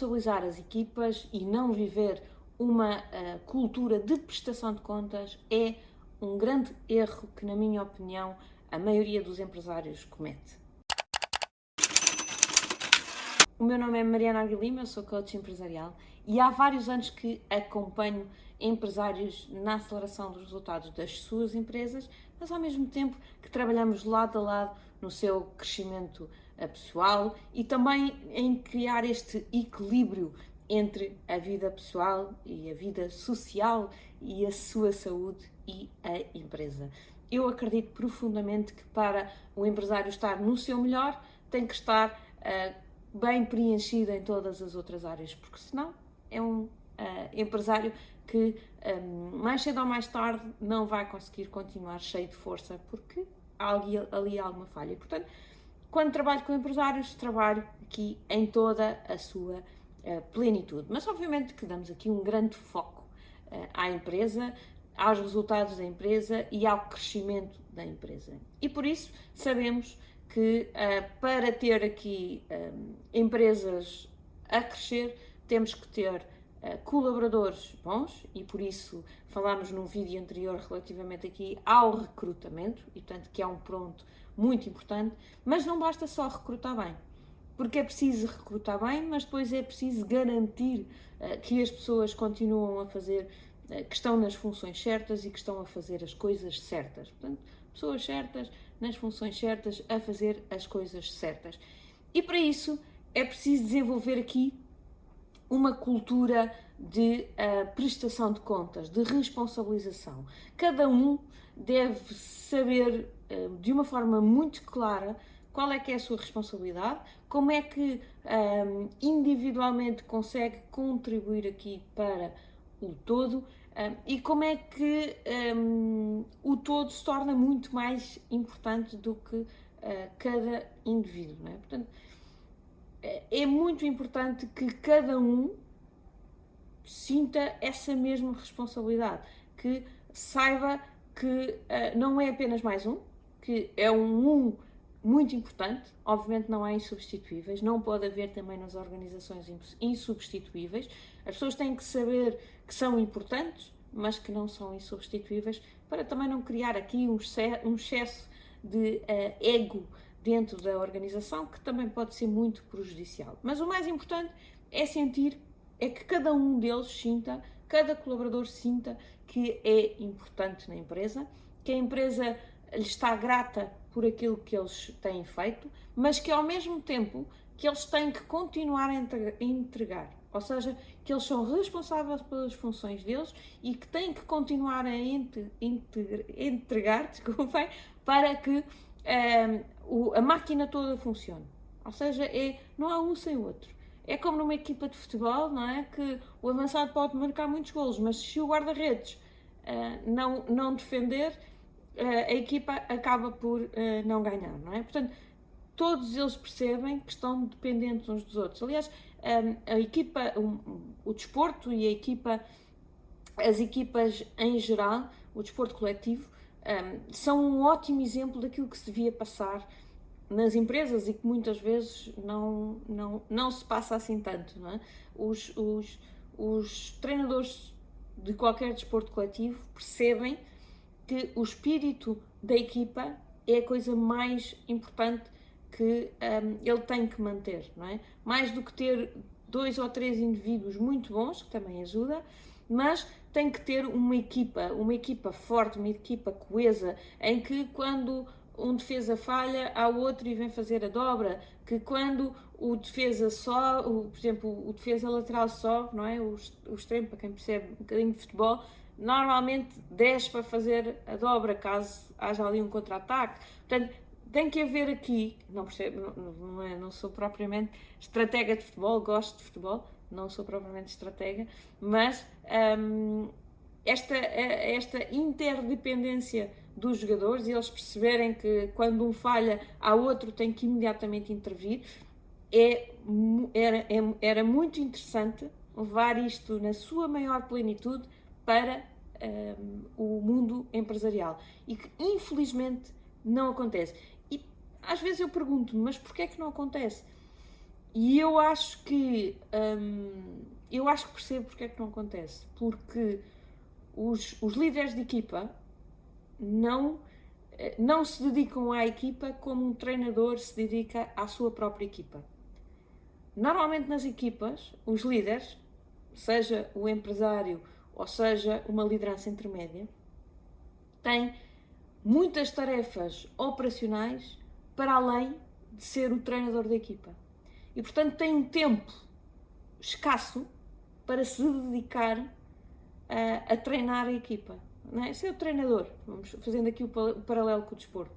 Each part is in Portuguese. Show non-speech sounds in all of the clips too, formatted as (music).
responsabilizar as equipas e não viver uma uh, cultura de prestação de contas é um grande erro que, na minha opinião, a maioria dos empresários comete. O meu nome é Mariana Aguilima, sou coach empresarial e há vários anos que acompanho empresários na aceleração dos resultados das suas empresas, mas ao mesmo tempo que trabalhamos lado a lado no seu crescimento pessoal e também em criar este equilíbrio entre a vida pessoal e a vida social e a sua saúde e a empresa. Eu acredito profundamente que para o empresário estar no seu melhor, tem que estar uh, bem preenchido em todas as outras áreas, porque senão é um uh, empresário que um, mais cedo ou mais tarde não vai conseguir continuar cheio de força, porque há ali, ali alguma falha. Portanto, quando trabalho com empresários, trabalho aqui em toda a sua plenitude. Mas obviamente que damos aqui um grande foco uh, à empresa, aos resultados da empresa e ao crescimento da empresa. E por isso sabemos que uh, para ter aqui empresas a crescer, temos que ter colaboradores bons e por isso falámos num vídeo anterior relativamente aqui ao recrutamento e portanto que é um ponto muito importante, mas não basta só recrutar bem porque é preciso recrutar bem, mas depois é preciso garantir uh, que as pessoas continuam a fazer, uh, que estão nas funções certas e que estão a fazer as coisas certas. Portanto, pessoas certas, nas funções certas, a fazer as coisas certas. E para isso é preciso desenvolver aqui uma cultura de uh, prestação de contas, de responsabilização. Cada um deve saber uh, de uma forma muito clara qual é que é a sua responsabilidade, como é que um, individualmente consegue contribuir aqui para o todo um, e como é que um, o todo se torna muito mais importante do que uh, cada indivíduo. É? Portanto, é muito importante que cada um sinta essa mesma responsabilidade, que saiba que uh, não é apenas mais um, que é um um muito importante, obviamente não há insubstituíveis, não pode haver também nas organizações insubstituíveis. As pessoas têm que saber que são importantes, mas que não são insubstituíveis, para também não criar aqui um excesso de uh, ego dentro da organização, que também pode ser muito prejudicial. Mas o mais importante é sentir, é que cada um deles sinta, cada colaborador sinta que é importante na empresa, que a empresa lhe está grata por aquilo que eles têm feito, mas que ao mesmo tempo que eles têm que continuar a entregar. Ou seja, que eles são responsáveis pelas funções deles e que têm que continuar a entregar, (laughs) desculpem, para que um, o, a máquina toda funcione. Ou seja, é, não há um sem o outro. É como numa equipa de futebol, não é? Que o avançado pode marcar muitos golos, mas se o guarda-redes uh, não, não defender, a equipa acaba por uh, não ganhar, não é? Portanto, todos eles percebem que estão dependentes uns dos outros. Aliás, a equipa, o desporto e a equipa, as equipas em geral, o desporto coletivo, são um ótimo exemplo daquilo que se devia passar nas empresas e que muitas vezes não, não, não se passa assim tanto. Não é? os, os, os treinadores de qualquer desporto coletivo percebem que o espírito da equipa é a coisa mais importante que um, ele tem que manter, não é? Mais do que ter dois ou três indivíduos muito bons, que também ajuda, mas tem que ter uma equipa, uma equipa forte, uma equipa coesa, em que quando um defesa falha, há outro e vem fazer a dobra, que quando o defesa só, o, por exemplo, o defesa lateral só, não é? O, o extremo, para quem percebe um bocadinho de futebol, normalmente desce para fazer a dobra caso haja ali um contra-ataque. Portanto, tem que haver aqui, não percebo, não, não, é, não sou propriamente estratega de futebol, gosto de futebol, não sou propriamente estratega, mas hum, esta, esta interdependência dos jogadores e eles perceberem que quando um falha, há outro tem que imediatamente intervir, é, era, era muito interessante levar isto na sua maior plenitude para um, o mundo empresarial e que infelizmente não acontece. E às vezes eu pergunto-me, mas porquê é que não acontece? e eu acho que hum, eu acho que percebo porque é que não acontece. Porque os, os líderes de equipa não, eh, não se dedicam à equipa como um treinador se dedica à sua própria equipa. Normalmente nas equipas, os líderes, seja o empresário ou seja uma liderança intermédia, têm muitas tarefas operacionais para além de ser o treinador da equipa. E portanto tem um tempo escasso para se dedicar a, a treinar a equipa. Não é? Esse é o treinador, vamos fazendo aqui o, paralelo com o desporto.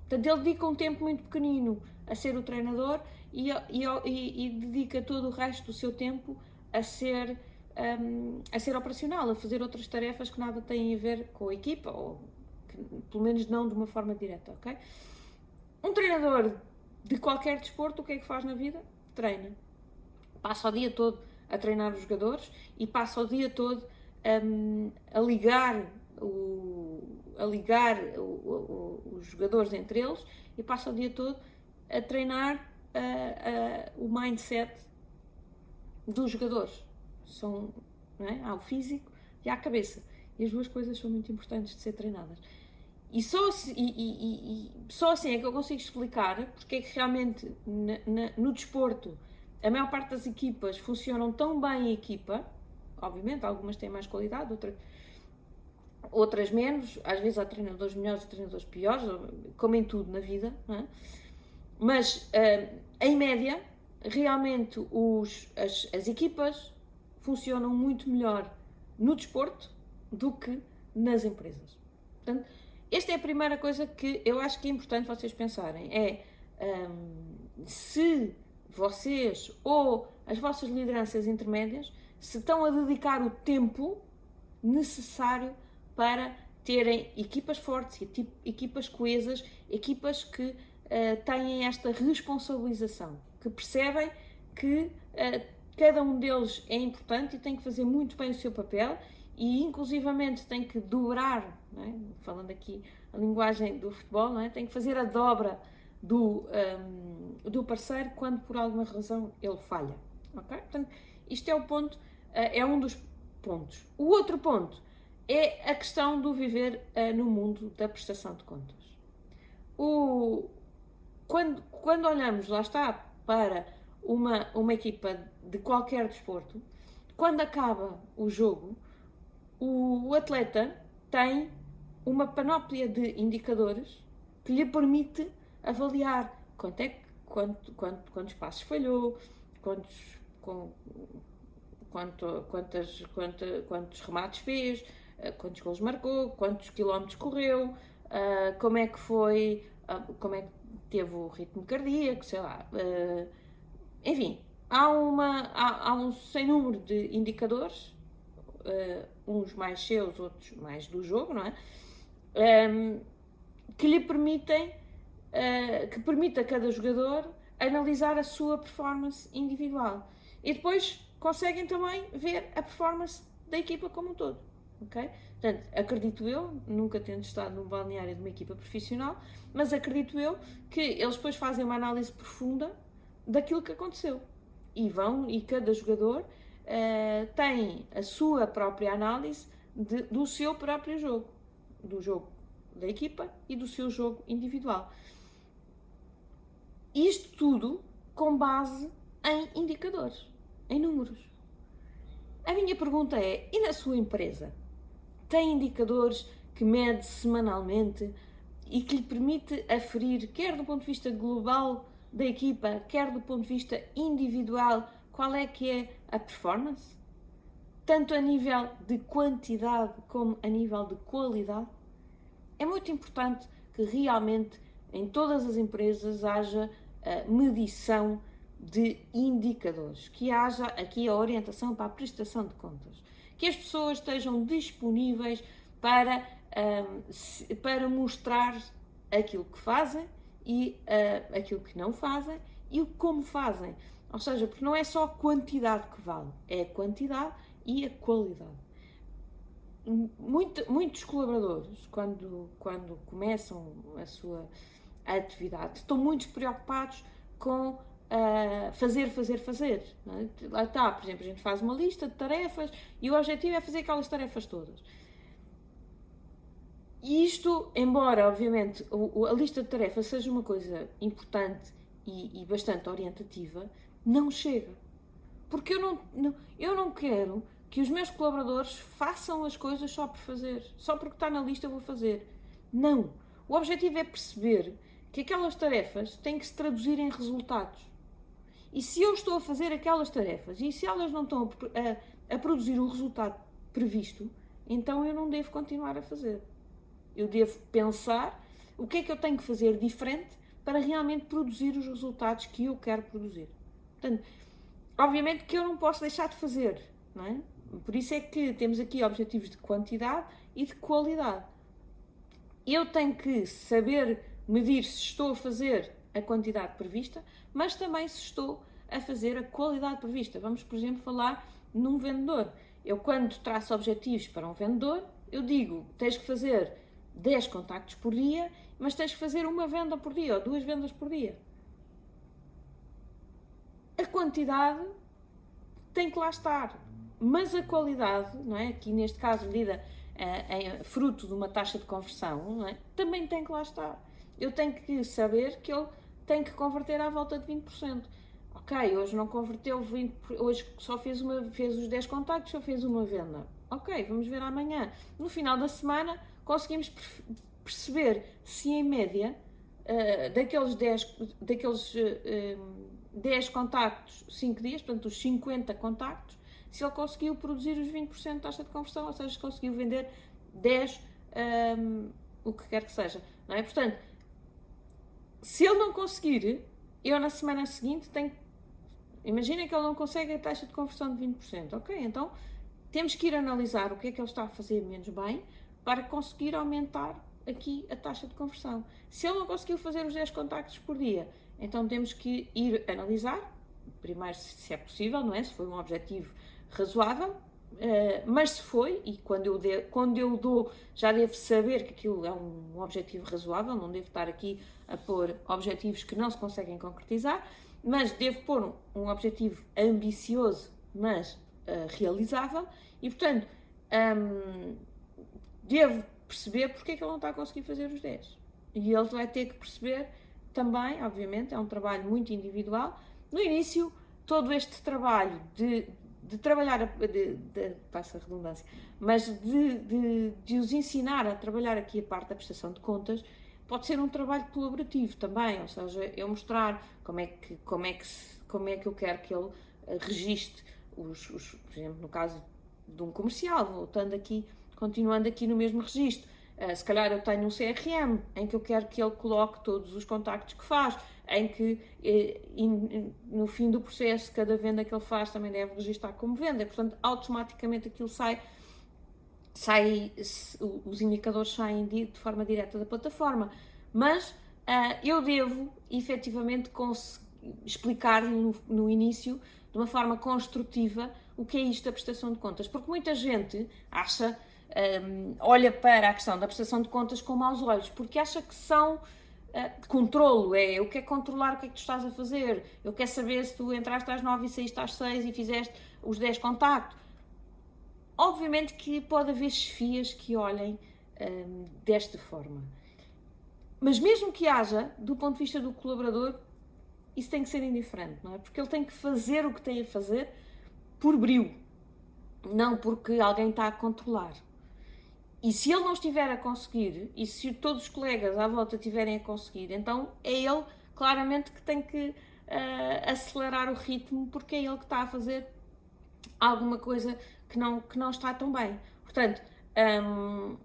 Portanto, ele dedica um tempo muito pequenino a ser o treinador e, e, e, e dedica todo o resto do seu tempo a ser, um, a ser operacional, a fazer outras tarefas que nada têm a ver com a equipa, ou que, pelo menos não de uma forma direta, ok? Um treinador de qualquer desporto, o que é que faz na vida? Treina. Passa o dia todo a treinar os jogadores e passa o dia todo um, a ligar, o, a ligar o, o, os jogadores entre eles e passa o dia todo a treinar o mindset dos jogadores. São, é? Há o físico e há a cabeça. E as duas coisas são muito importantes de ser treinadas. E só, assim, e, e, e, só assim é que eu consigo explicar porque é que realmente na, na, no desporto a maior parte das equipas funcionam tão bem em equipa, obviamente, algumas têm mais qualidade, outras, outras menos, às vezes há treinadores melhores e treinadores piores, como em tudo na vida, é? mas uh, em média, realmente os, as, as equipas funcionam muito melhor no desporto do que nas empresas. Portanto, esta é a primeira coisa que eu acho que é importante vocês pensarem: é um, se vocês ou as vossas lideranças intermédias se estão a dedicar o tempo necessário para terem equipas fortes, equipas coesas, equipas que uh, têm esta responsabilização, que percebem que uh, cada um deles é importante e tem que fazer muito bem o seu papel e inclusivamente tem que dobrar, é? falando aqui a linguagem do futebol, é? tem que fazer a dobra do, um, do parceiro quando por alguma razão ele falha. Ok? Portanto, isto é o ponto, é um dos pontos. O outro ponto é a questão do viver uh, no mundo da prestação de contas. O, quando, quando olhamos, lá está, para uma, uma equipa de qualquer desporto, quando acaba o jogo, o, o atleta tem uma panóplia de indicadores que lhe permite avaliar quanto é, quanto, quanto, quantos passos falhou, quantos, com, quanto, quantas, quantos, quantos remates fez, eh, quantos gols marcou, quantos quilómetros correu, uh, como é que foi, uh, como é que teve o ritmo cardíaco, sei lá. Enfim, há, uma, há, há, um sem número de indicadores, uns mais seus, outros mais do jogo, não é? Um, que lhe permitem que permita a cada jogador analisar a sua performance individual. E depois conseguem também ver a performance da equipa como um todo. ok? Portanto, acredito eu, nunca tendo estado num balneário de uma equipa profissional, mas acredito eu que eles depois fazem uma análise profunda daquilo que aconteceu. E vão, e cada jogador uh, tem a sua própria análise de, do seu próprio jogo, do jogo da equipa e do seu jogo individual. Isto tudo com base em indicadores, em números. A minha pergunta é: e na sua empresa? Tem indicadores que mede semanalmente e que lhe permite aferir, quer do ponto de vista global da equipa, quer do ponto de vista individual, qual é que é a performance? Tanto a nível de quantidade como a nível de qualidade? É muito importante que realmente em todas as empresas haja medição de indicadores, que haja aqui a orientação para a prestação de contas, que as pessoas estejam disponíveis para, um, para mostrar aquilo que fazem e uh, aquilo que não fazem e como fazem. Ou seja, porque não é só a quantidade que vale, é a quantidade e a qualidade. Muito, muitos colaboradores, quando, quando começam a sua atividade. Estão muito preocupados com uh, fazer, fazer, fazer. É? Lá está, por exemplo, a gente faz uma lista de tarefas e o objetivo é fazer aquelas tarefas todas. E isto, embora, obviamente, a lista de tarefas seja uma coisa importante e, e bastante orientativa, não chega. Porque eu não, não, eu não quero que os meus colaboradores façam as coisas só por fazer. Só porque está na lista eu vou fazer. Não. O objetivo é perceber que aquelas tarefas têm que se traduzir em resultados. E se eu estou a fazer aquelas tarefas e se elas não estão a, a, a produzir o resultado previsto, então eu não devo continuar a fazer. Eu devo pensar o que é que eu tenho que fazer diferente para realmente produzir os resultados que eu quero produzir. Portanto, obviamente que eu não posso deixar de fazer, não é? Por isso é que temos aqui objetivos de quantidade e de qualidade. Eu tenho que saber medir se estou a fazer a quantidade prevista, mas também se estou a fazer a qualidade prevista. Vamos, por exemplo, falar num vendedor. Eu, quando traço objetivos para um vendedor, eu digo: tens que fazer 10 contactos por dia, mas tens que fazer uma venda por dia ou duas vendas por dia. A quantidade tem que lá estar, mas a qualidade, não é? aqui neste caso medida é, fruto de uma taxa de conversão, é? também tem que lá estar. Eu tenho que saber que ele tem que converter à volta de 20%. Ok, hoje não converteu 20%, hoje só fez, uma, fez os 10 contactos, só fez uma venda. Ok, vamos ver amanhã. No final da semana conseguimos perceber se em média uh, daqueles 10, daqueles, uh, 10 contactos, 5 dias, portanto os 50 contactos, se ele conseguiu produzir os 20% de taxa de conversão, ou seja, se conseguiu vender 10, um, o que quer que seja. Não é? Portanto, se ele não conseguir, eu na semana seguinte tenho. Imagina que ele não consegue a taxa de conversão de 20%. Ok, então temos que ir analisar o que é que ele está a fazer menos bem para conseguir aumentar aqui a taxa de conversão. Se ele não conseguiu fazer os 10 contactos por dia, então temos que ir analisar, primeiro se é possível, não é? Se foi um objetivo razoável, Uh, mas se foi, e quando eu, de, quando eu dou, já devo saber que aquilo é um objetivo razoável, não devo estar aqui a pôr objetivos que não se conseguem concretizar, mas devo pôr um, um objetivo ambicioso, mas uh, realizável, e portanto, um, devo perceber porque é que ele não está a conseguir fazer os 10. E ele vai ter que perceber também, obviamente, é um trabalho muito individual. No início, todo este trabalho de, de trabalhar, de, de, passa a redundância, mas de, de, de os ensinar a trabalhar aqui a parte da prestação de contas, pode ser um trabalho colaborativo também, ou seja, eu mostrar como é que, como é que, como é que eu quero que ele eh, registre os, os, por exemplo, no caso de um comercial, voltando aqui continuando aqui no mesmo registro. Uh, se calhar eu tenho um CRM em que eu quero que ele coloque todos os contactos que faz, em que eh, no fim do processo, cada venda que ele faz também deve registrar como venda, portanto, automaticamente aquilo sai, sai os indicadores saem de, forma direta da plataforma. Mas uh, eu devo efetivamente explicar no, no início, de uma forma construtiva, o que é isto da prestação de contas, porque muita gente acha um, olha para a questão da prestação de contas com maus olhos, porque acha que são uh, controlo, é eu quero controlar o que é que tu estás a fazer, eu quero saber se tu entraste às 9 e saíste às 6 e fizeste os 10 contactos. Obviamente que pode haver chefias que olhem um, desta forma. Mas mesmo que haja, do ponto de vista do colaborador, isso tem que ser indiferente, não é? Porque ele tem que fazer o que tem a fazer por brio, não porque alguém está a controlar. E se ele não estiver a conseguir, e se todos os colegas à volta estiverem a conseguir, então é ele claramente que tem que uh, acelerar o ritmo, porque é ele que está a fazer alguma coisa que não, que não está tão bem. Portanto, um,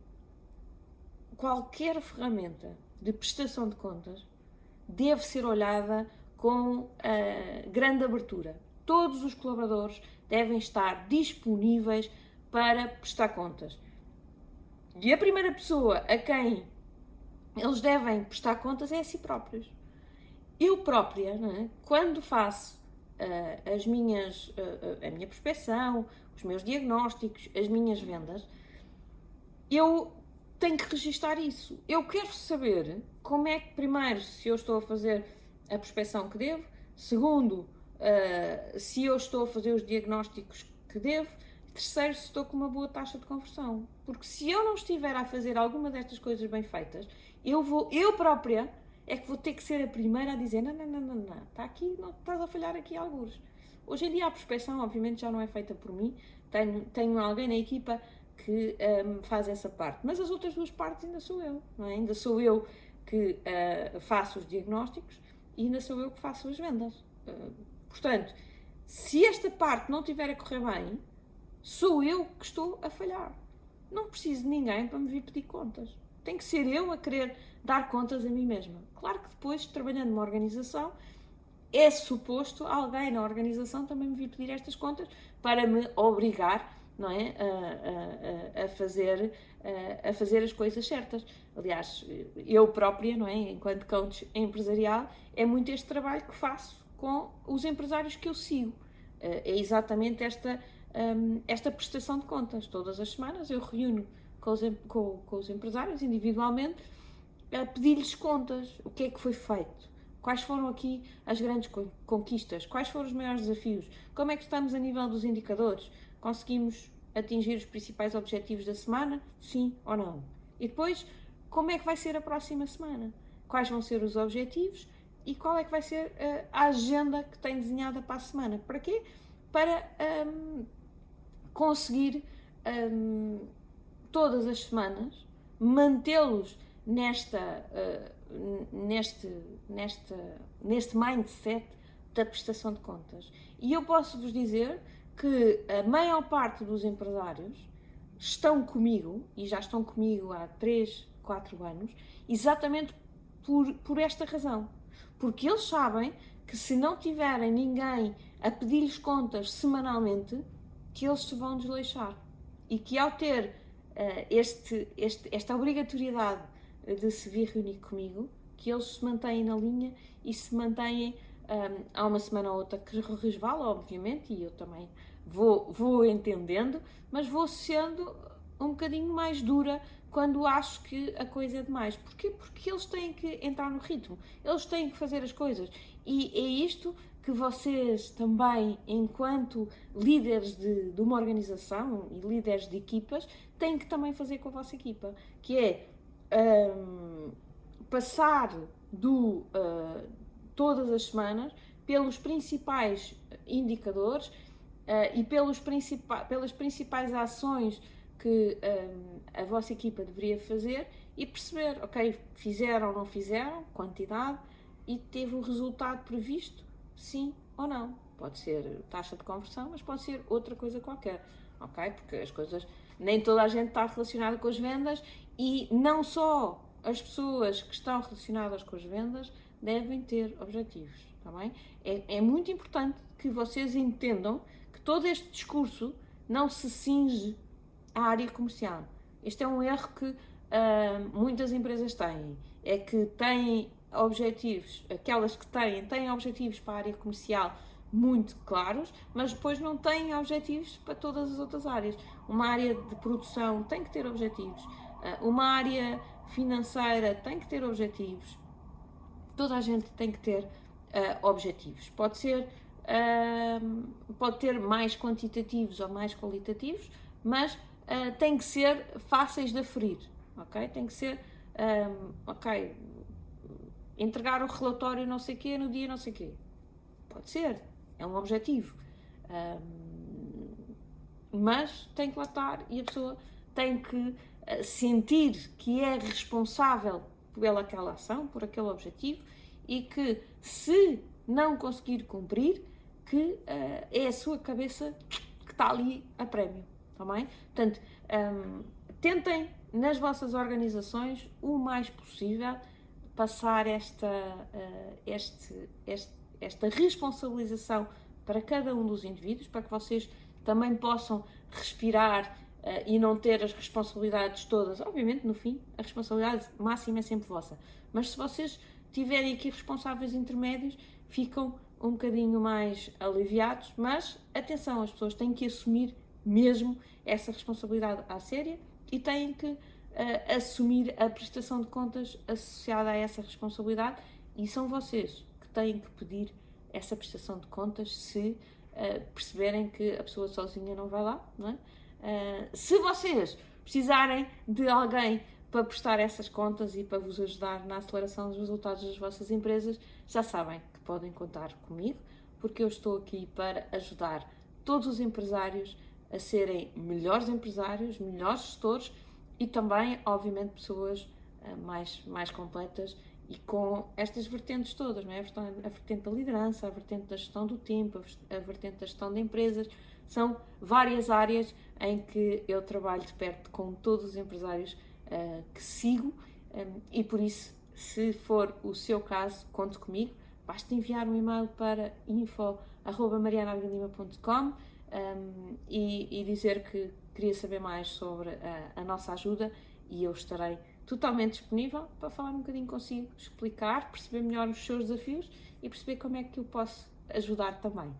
qualquer ferramenta de prestação de contas deve ser olhada com uh, grande abertura. Todos os colaboradores devem estar disponíveis para prestar contas. E a primeira pessoa a quem eles devem prestar contas é a si próprios. Eu própria, é? quando faço uh, as minhas, uh, a minha prospeção, os meus diagnósticos, as minhas vendas, eu tenho que registar isso. Eu quero saber como é que, primeiro, se eu estou a fazer a prospeção que devo, Segundo, uh, se eu estou a fazer os diagnósticos que devo. Terceiro, se estou com uma boa taxa de conversão. Porque se eu não estiver a fazer alguma destas coisas bem feitas, eu vou, eu própria, é que vou ter que ser a primeira a dizer: não, não, não, não, não, está aqui, não, estás a falhar aqui alguns. Hoje em dia a prospeção, obviamente, já não é feita por mim, tenho, tenho alguém na equipa que um, faz essa parte, mas as outras duas partes ainda sou eu, não é? ainda sou eu que uh, faço os diagnósticos e ainda sou eu que faço as vendas. Uh, portanto, se esta parte não estiver a correr bem, sou eu que estou a falhar. Não preciso de ninguém para me vir pedir contas. Tem que ser eu a querer dar contas a mim mesma. Claro que depois, trabalhando numa organização, é suposto alguém na organização também me vir pedir estas contas para me obrigar não é, a, a, a, fazer, a, fazer as coisas certas. Aliás, eu própria, não é, enquanto coach empresarial, é muito este trabalho que faço com os empresários que eu sigo. Eh, é exatamente esta, hum, esta prestação de contas. Todas as semanas eu reúno com os, com, com os empresários individualmente a pedir-lhes contas. O que é que foi feito? Quais foram aqui as grandes conquistas? Quais foram os maiores desafios? Como é que estamos a nível dos indicadores? Conseguimos atingir os principais objetivos da semana? Sim ou não? E depois, como é que vai ser a próxima semana? Quais vão ser os objetivos e qual é que vai ser uh, a agenda que tem desenhada para a semana. Para quê? Para um, conseguir um, todas as semanas mantê-los nesta, uh, neste, neste, mindset da prestação de contas. E eu posso vos dizer que a maior parte dos empresários estão comigo, e já estão comigo há 3, 4 anos, exatamente por, por esta razão porque eles sabem que se não tiverem ninguém a pedir-lhes contas semanalmente, que eles se vão desleixar. E que ao ter uh, este, este, esta obrigatoriedade de se vir reunir comigo, que eles se mantêm na linha e se mantêm um, ehm, há uma semana ou outra que resvala, obviamente, e eu também vou, vou entendendo, mas vou sendo um bocadinho mais dura quando acho que a coisa é demais. Porquê? Porque eles têm que entrar no ritmo, eles têm que fazer as coisas. E é isto que vocês também, enquanto líderes de, de uma organização e líderes de equipas, têm que também fazer com a vossa equipa, que é um, passar do uh, todas as semanas pelos principais indicadores uh, e pelos principais, pelas principais ações que um, a vossa equipa deveria fazer e perceber, ok, fizeram ou não fizeram, quantidade, e teve o resultado previsto, sim ou não. Pode ser taxa de conversão, mas pode ser outra coisa qualquer, ok? Porque as coisas, nem toda a gente está relacionada com as vendas e não só as pessoas que estão relacionadas com as vendas devem ter objetivos, está bem? É, é muito importante que vocês entendam que todo este discurso não se cinge à área comercial. Este é um erro que uh, muitas empresas têm. É que têm objetivos, aquelas que têm, têm objetivos para a área comercial muito claros, mas depois não têm objetivos para todas as outras áreas. Uma área de produção tem que ter objetivos, uh, uma área financeira tem que ter objetivos. Toda a gente tem que ter uh, objetivos. Pode ser, pode ter mais quantitativos ou mais qualitativos, mas uh, têm que ser fáceis de aferir, ok? Tem que ser, um, ok, entregar o relatório não sei quê no dia não sei quê. Pode ser, é um objetivo. Um, mas tem que lá estar e a pessoa tem que uh, sentir que é responsável pela aquela ação, por aquele objetivo e que se não conseguir cumprir, que uh, é a sua cabeça que está ali a prémio. Está bem? Portanto, um, tentem nas vossas organizações o mais possível passar esta, uh, este, este, esta responsabilização para cada um dos indivíduos, para que vocês também possam respirar uh, e não ter as responsabilidades todas. Obviamente, no fim, a responsabilidade máxima é sempre vossa. Mas se vocês tiverem aqui responsáveis intermédios, ficam um bocadinho mais aliviados. Mas atenção, as pessoas têm que assumir mesmo essa responsabilidade à séria e têm que uh, assumir a prestação de contas associada a essa responsabilidade e são vocês que têm que pedir essa prestação de contas se uh, perceberem que a pessoa sozinha não vai lá. Não é? uh, se vocês precisarem de alguém para prestar essas contas e para vos ajudar na aceleração dos resultados das vossas empresas, já sabem que podem contar comigo, porque eu estou aqui para ajudar todos os empresários a serem melhores empresários, melhores gestores e também, obviamente, pessoas uh, mais, mais completas e com estas vertentes todas, não é? a vertente da liderança, a vertente da gestão do tempo, a vertente da gestão de empresas, são várias áreas em que eu trabalho de perto com todos os empresários uh, que sigo um, e por isso, se for o seu caso, conte comigo. Basta enviar um e-mail para info.marianaguilima.com um, e, e dizer que queria saber mais sobre a, a nossa ajuda e eu estarei totalmente disponível para falar um bocadinho consigo, explicar, perceber melhor os seus desafios e perceber como é que eu posso ajudar também.